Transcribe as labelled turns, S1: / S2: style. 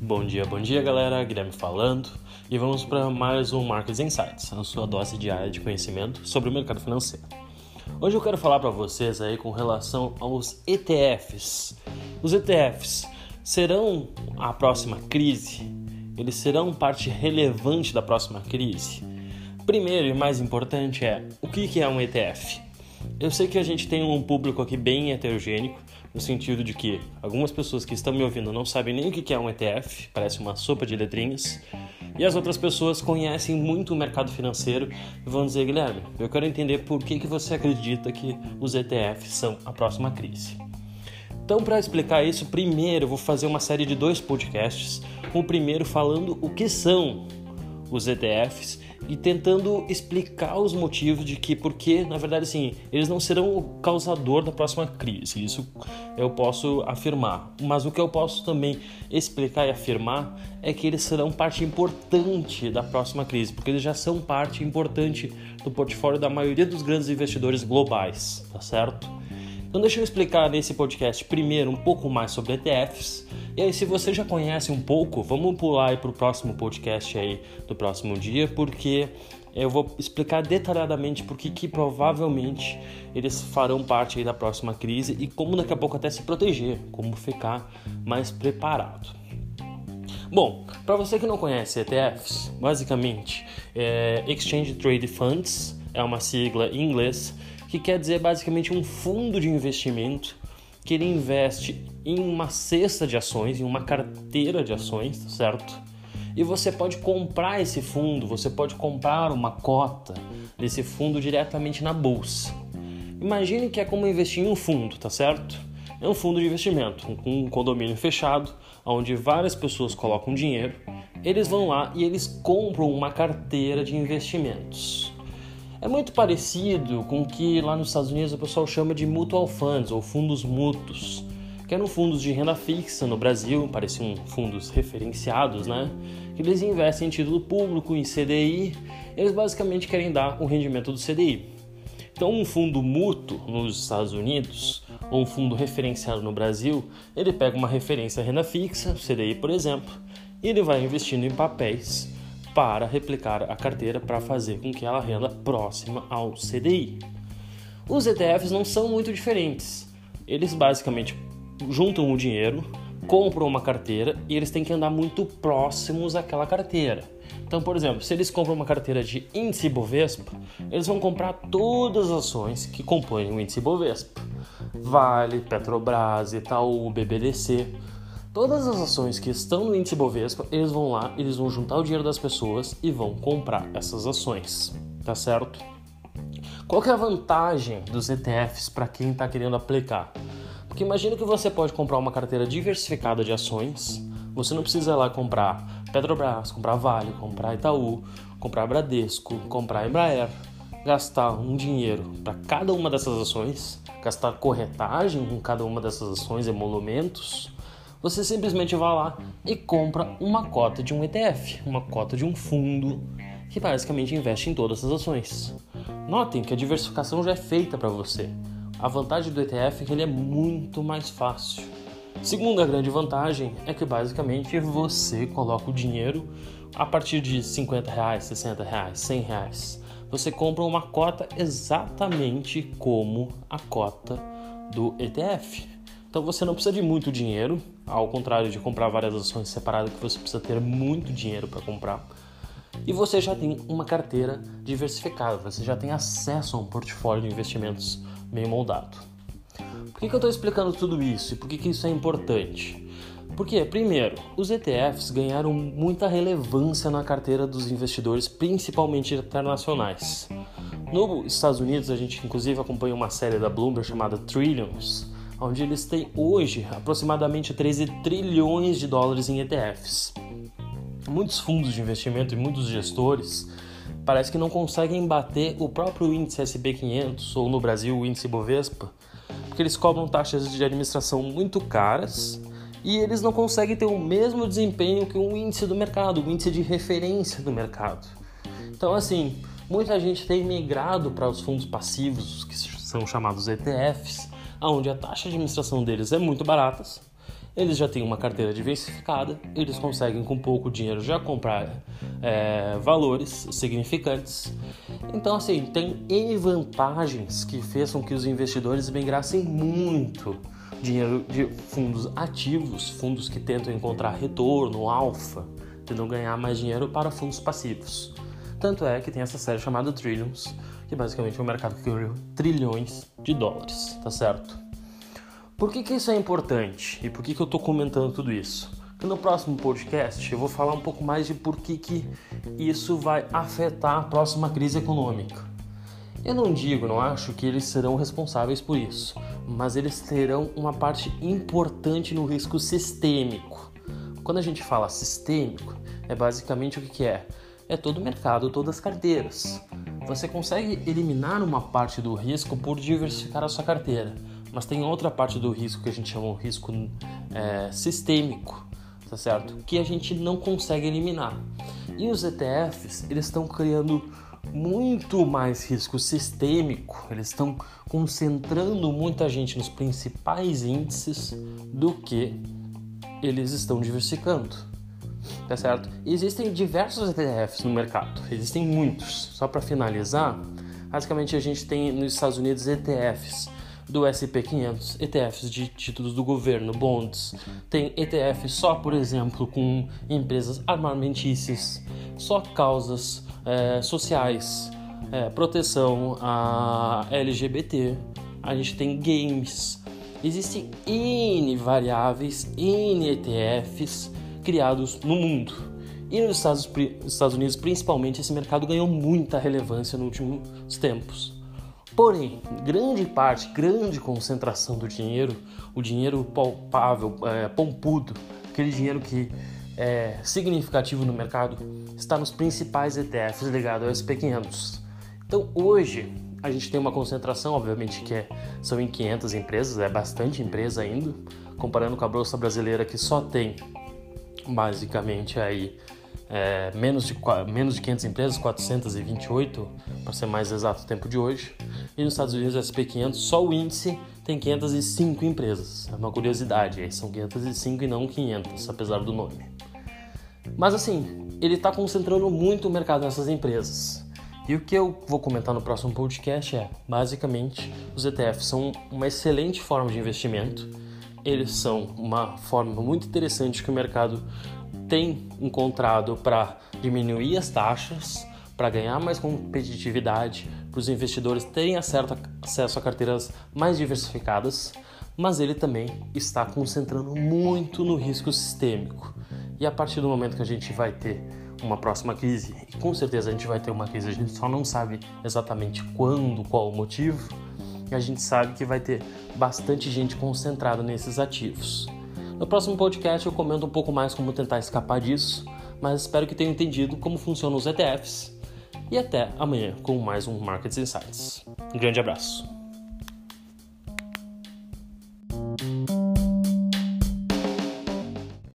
S1: Bom dia, bom dia galera, Guilherme falando e vamos para mais um Markets Insights, a sua dose diária de conhecimento sobre o mercado financeiro. Hoje eu quero falar para vocês aí com relação aos ETFs. Os ETFs serão a próxima crise? Eles serão parte relevante da próxima crise? Primeiro e mais importante é o que é um ETF? Eu sei que a gente tem um público aqui bem heterogêneo, no sentido de que algumas pessoas que estão me ouvindo não sabem nem o que é um ETF, parece uma sopa de letrinhas, e as outras pessoas conhecem muito o mercado financeiro e vão dizer, Guilherme, eu quero entender por que, que você acredita que os ETFs são a próxima crise. Então, para explicar isso, primeiro eu vou fazer uma série de dois podcasts. O primeiro falando o que são os ETFs e tentando explicar os motivos de que, porque, na verdade, assim, eles não serão o causador da próxima crise. Isso eu posso afirmar. Mas o que eu posso também explicar e afirmar é que eles serão parte importante da próxima crise, porque eles já são parte importante do portfólio da maioria dos grandes investidores globais, tá certo? Então deixa eu explicar nesse podcast primeiro um pouco mais sobre ETFs e aí, se você já conhece um pouco, vamos pular para o próximo podcast aí do próximo dia, porque eu vou explicar detalhadamente por que provavelmente eles farão parte aí da próxima crise e como daqui a pouco até se proteger, como ficar mais preparado. Bom, para você que não conhece ETFs, basicamente é Exchange Trade Funds é uma sigla em inglês que quer dizer basicamente um fundo de investimento que ele investe em uma cesta de ações, em uma carteira de ações, certo? E você pode comprar esse fundo, você pode comprar uma cota desse fundo diretamente na bolsa. Imagine que é como investir em um fundo, tá certo? É um fundo de investimento, um condomínio fechado, onde várias pessoas colocam dinheiro, eles vão lá e eles compram uma carteira de investimentos. É muito parecido com o que lá nos Estados Unidos o pessoal chama de mutual funds ou fundos mútuos, que eram fundos de renda fixa no Brasil, pareciam fundos referenciados, né? Que eles investem em título público, em CDI, eles basicamente querem dar o rendimento do CDI. Então, um fundo mútuo nos Estados Unidos ou um fundo referenciado no Brasil, ele pega uma referência renda fixa, CDI, por exemplo, e ele vai investindo em papéis para replicar a carteira para fazer com que ela renda próxima ao CDI. Os ETFs não são muito diferentes. Eles basicamente juntam o dinheiro, compram uma carteira e eles têm que andar muito próximos àquela carteira. Então, por exemplo, se eles compram uma carteira de índice Bovespa, eles vão comprar todas as ações que compõem o índice Bovespa. Vale, Petrobras, Itaú, BBDC. Todas as ações que estão no índice Bovespa, eles vão lá, eles vão juntar o dinheiro das pessoas e vão comprar essas ações, tá certo? Qual é a vantagem dos ETFs para quem está querendo aplicar? Porque imagina que você pode comprar uma carteira diversificada de ações, você não precisa ir lá comprar Petrobras, comprar Vale, comprar Itaú, comprar Bradesco, comprar Embraer, gastar um dinheiro para cada uma dessas ações, gastar corretagem com cada uma dessas ações, emolumentos, você simplesmente vai lá e compra uma cota de um ETF, uma cota de um fundo que basicamente investe em todas as ações. Notem que a diversificação já é feita para você. A vantagem do ETF é que ele é muito mais fácil. Segunda grande vantagem é que basicamente você coloca o dinheiro a partir de 50 reais, 60 reais, 100 reais. Você compra uma cota exatamente como a cota do ETF. Então você não precisa de muito dinheiro, ao contrário de comprar várias ações separadas que você precisa ter muito dinheiro para comprar. E você já tem uma carteira diversificada, você já tem acesso a um portfólio de investimentos bem moldado. Por que, que eu estou explicando tudo isso e por que, que isso é importante? Porque, primeiro, os ETFs ganharam muita relevância na carteira dos investidores, principalmente internacionais. Nos Estados Unidos, a gente inclusive acompanha uma série da Bloomberg chamada Trillions, onde eles têm hoje aproximadamente 13 trilhões de dólares em ETFs. Muitos fundos de investimento e muitos gestores parece que não conseguem bater o próprio índice S&P 500 ou no Brasil o índice Bovespa, porque eles cobram taxas de administração muito caras e eles não conseguem ter o mesmo desempenho que um índice do mercado, o um índice de referência do mercado. Então, assim, muita gente tem migrado para os fundos passivos, que são chamados ETFs, onde a taxa de administração deles é muito barata. Eles já têm uma carteira diversificada, eles conseguem com pouco dinheiro já comprar é, valores significantes. Então, assim, tem N vantagens que fez com que os investidores migrassem muito dinheiro de fundos ativos, fundos que tentam encontrar retorno, alfa, tentam ganhar mais dinheiro para fundos passivos. Tanto é que tem essa série chamada Trillions, que basicamente é um mercado que ganhou trilhões de dólares, tá certo? Por que, que isso é importante e por que, que eu estou comentando tudo isso? Porque no próximo podcast eu vou falar um pouco mais de por que, que isso vai afetar a próxima crise econômica. Eu não digo, não acho que eles serão responsáveis por isso, mas eles terão uma parte importante no risco sistêmico. Quando a gente fala sistêmico, é basicamente o que, que é? É todo o mercado, todas as carteiras. Você consegue eliminar uma parte do risco por diversificar a sua carteira, mas tem outra parte do risco que a gente chama de risco é, sistêmico, tá certo? Que a gente não consegue eliminar. E os ETFs, eles estão criando muito mais risco sistêmico, eles estão concentrando muita gente nos principais índices do que eles estão diversificando. Tá certo? Existem diversos ETFs no mercado, existem muitos. Só para finalizar, basicamente a gente tem nos Estados Unidos ETFs do SP500, ETFs de títulos do governo, bonds. Tem ETF só, por exemplo, com empresas armamentícias, só causas é, sociais, é, proteção a LGBT. A gente tem games. Existem N variáveis, N ETFs criados no mundo. E nos Estados, Estados Unidos, principalmente, esse mercado ganhou muita relevância nos últimos tempos. Porém, grande parte, grande concentração do dinheiro, o dinheiro palpável, é, pompudo, aquele dinheiro que é significativo no mercado, está nos principais ETFs ligados ao SP500. Então, hoje, a gente tem uma concentração, obviamente, que é, são em 500 empresas, é bastante empresa ainda, comparando com a Bolsa Brasileira, que só tem basicamente aí é, menos, de, menos de 500 empresas, 428, para ser mais exato o tempo de hoje. E nos Estados Unidos, o SP500, só o índice tem 505 empresas. É uma curiosidade, são 505 e não 500, apesar do nome. Mas assim, ele está concentrando muito o mercado nessas empresas. E o que eu vou comentar no próximo podcast é, basicamente, os ETFs são uma excelente forma de investimento. Eles são uma forma muito interessante que o mercado tem encontrado para diminuir as taxas, para ganhar mais competitividade, para os investidores terem acesso a carteiras mais diversificadas, mas ele também está concentrando muito no risco sistêmico. E a partir do momento que a gente vai ter uma próxima crise, e com certeza a gente vai ter uma crise, a gente só não sabe exatamente quando, qual o motivo, a gente sabe que vai ter bastante gente concentrada nesses ativos. No próximo podcast eu comento um pouco mais como tentar escapar disso, mas espero que tenham entendido como funcionam os ETFs. E até amanhã com mais um Markets Insights. Um grande abraço.